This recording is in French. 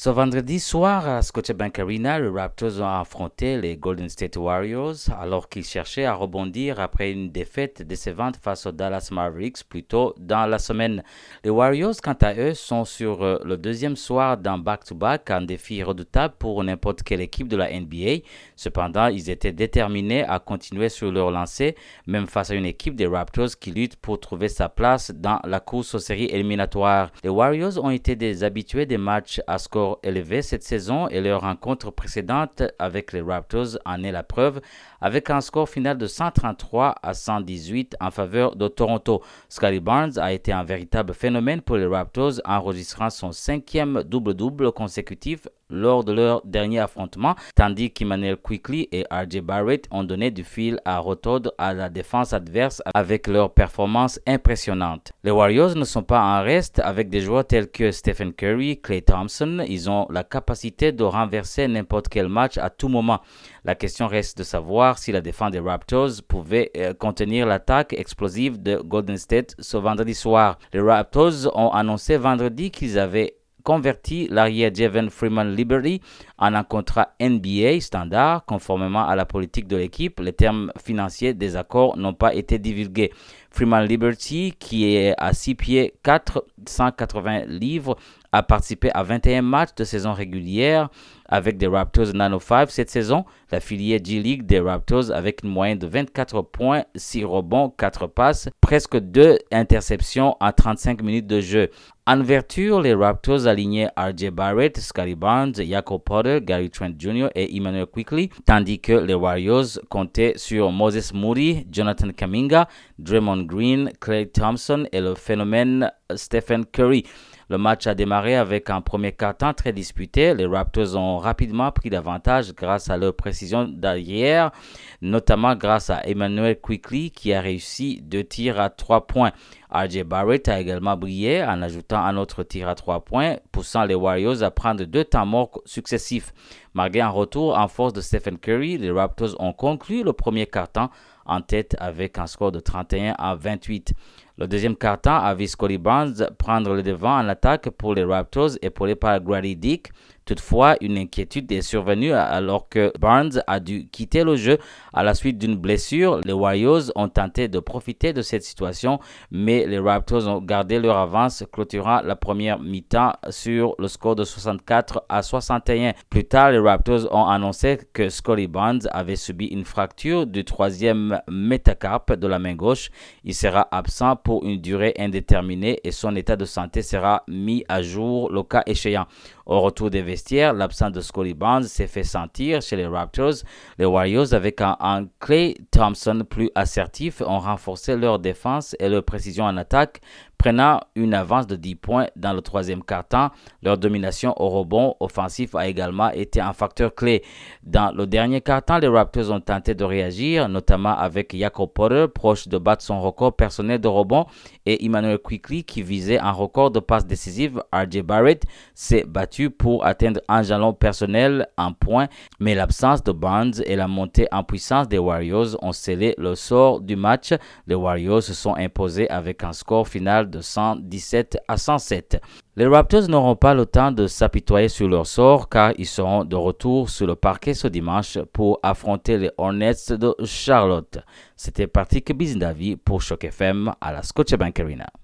Ce vendredi soir à Scotiabank Arena, les Raptors ont affronté les Golden State Warriors alors qu'ils cherchaient à rebondir après une défaite décevante face aux Dallas Mavericks plus tôt dans la semaine. Les Warriors, quant à eux, sont sur euh, le deuxième soir d'un back-to-back, un défi redoutable pour n'importe quelle équipe de la NBA. Cependant, ils étaient déterminés à continuer sur leur lancée, même face à une équipe des Raptors qui lutte pour trouver sa place dans la course aux séries éliminatoires. Les Warriors ont été des habitués des matchs à score élevé cette saison et leur rencontre précédente avec les Raptors en est la preuve avec un score final de 133 à 118 en faveur de Toronto. Scotty Barnes a été un véritable phénomène pour les Raptors, enregistrant son cinquième double-double consécutif lors de leur dernier affrontement, tandis qu'Emmanuel Quickly et RJ Barrett ont donné du fil à retordre à la défense adverse avec leur performance impressionnante. Les Warriors ne sont pas en reste avec des joueurs tels que Stephen Curry, Clay Thompson. Ils ont la capacité de renverser n'importe quel match à tout moment. La question reste de savoir si la défense des Raptors pouvait euh, contenir l'attaque explosive de Golden State ce vendredi soir. Les Raptors ont annoncé vendredi qu'ils avaient converti l'arrière Jeven Freeman Liberty en un contrat NBA standard conformément à la politique de l'équipe. Les termes financiers des accords n'ont pas été divulgués. Freeman Liberty, qui est à 6 pieds 480 livres, a participé à 21 matchs de saison régulière avec des Raptors 905 cette saison. La filière G-League des Raptors avec une moyenne de 24 points, 6 rebonds, 4 passes, presque 2 interceptions en 35 minutes de jeu. En vertu, les Raptors alignaient RJ Barrett, Scotty Barnes, Jacob Potter, Gary Trent Jr. et Emmanuel Quickly, tandis que les Warriors comptaient sur Moses Moody, Jonathan Kaminga, Draymond Green, Clay Thompson et le phénomène Stephen Curry. Le match a démarré avec un premier quart-temps très disputé. Les Raptors ont rapidement pris l'avantage grâce à leur précision d'arrière, notamment grâce à Emmanuel Quickly qui a réussi deux tirs à trois points. RJ Barrett a également brillé en ajoutant un autre tir à trois points, poussant les Warriors à prendre deux temps morts successifs. Malgré un retour en force de Stephen Curry, les Raptors ont conclu le premier quart-temps en tête avec un score de 31 à 28. Le deuxième quart-temps a vu Scotty Barnes prendre le devant en attaque pour les Raptors épaulé par Grady Dick. Toutefois, une inquiétude est survenue alors que Barnes a dû quitter le jeu à la suite d'une blessure. Les Warriors ont tenté de profiter de cette situation, mais les Raptors ont gardé leur avance, clôturant la première mi-temps sur le score de 64 à 61. Plus tard, les Raptors ont annoncé que Scotty Barnes avait subi une fracture du troisième métacarpe de la main gauche. Il sera absent pour une durée indéterminée et son état de santé sera mis à jour le cas échéant. Au retour des vestiaires, l'absence de Scotty Barnes s'est fait sentir chez les Raptors. Les Warriors, avec un, un, Clay Thompson plus assertif, ont renforcé leur défense et leur précision en attaque, prenant une avance de 10 points dans le troisième quart-temps. Leur domination au rebond offensif a également été un facteur clé. Dans le dernier quart-temps, les Raptors ont tenté de réagir, notamment avec Jacob Potter, proche de battre son record personnel de rebond, et Emmanuel Quickly, qui visait un record de passes décisives. RJ Barrett s'est battu pour atteindre un jalon personnel en points, mais l'absence de Barnes et la montée en puissance des Warriors ont scellé le sort du match. Les Warriors se sont imposés avec un score final de 117 à 107. Les Raptors n'auront pas le temps de s'apitoyer sur leur sort car ils seront de retour sur le parquet ce dimanche pour affronter les Hornets de Charlotte. C'était Patrick Bizindavi pour Choc FM à la Scotiabank Arena.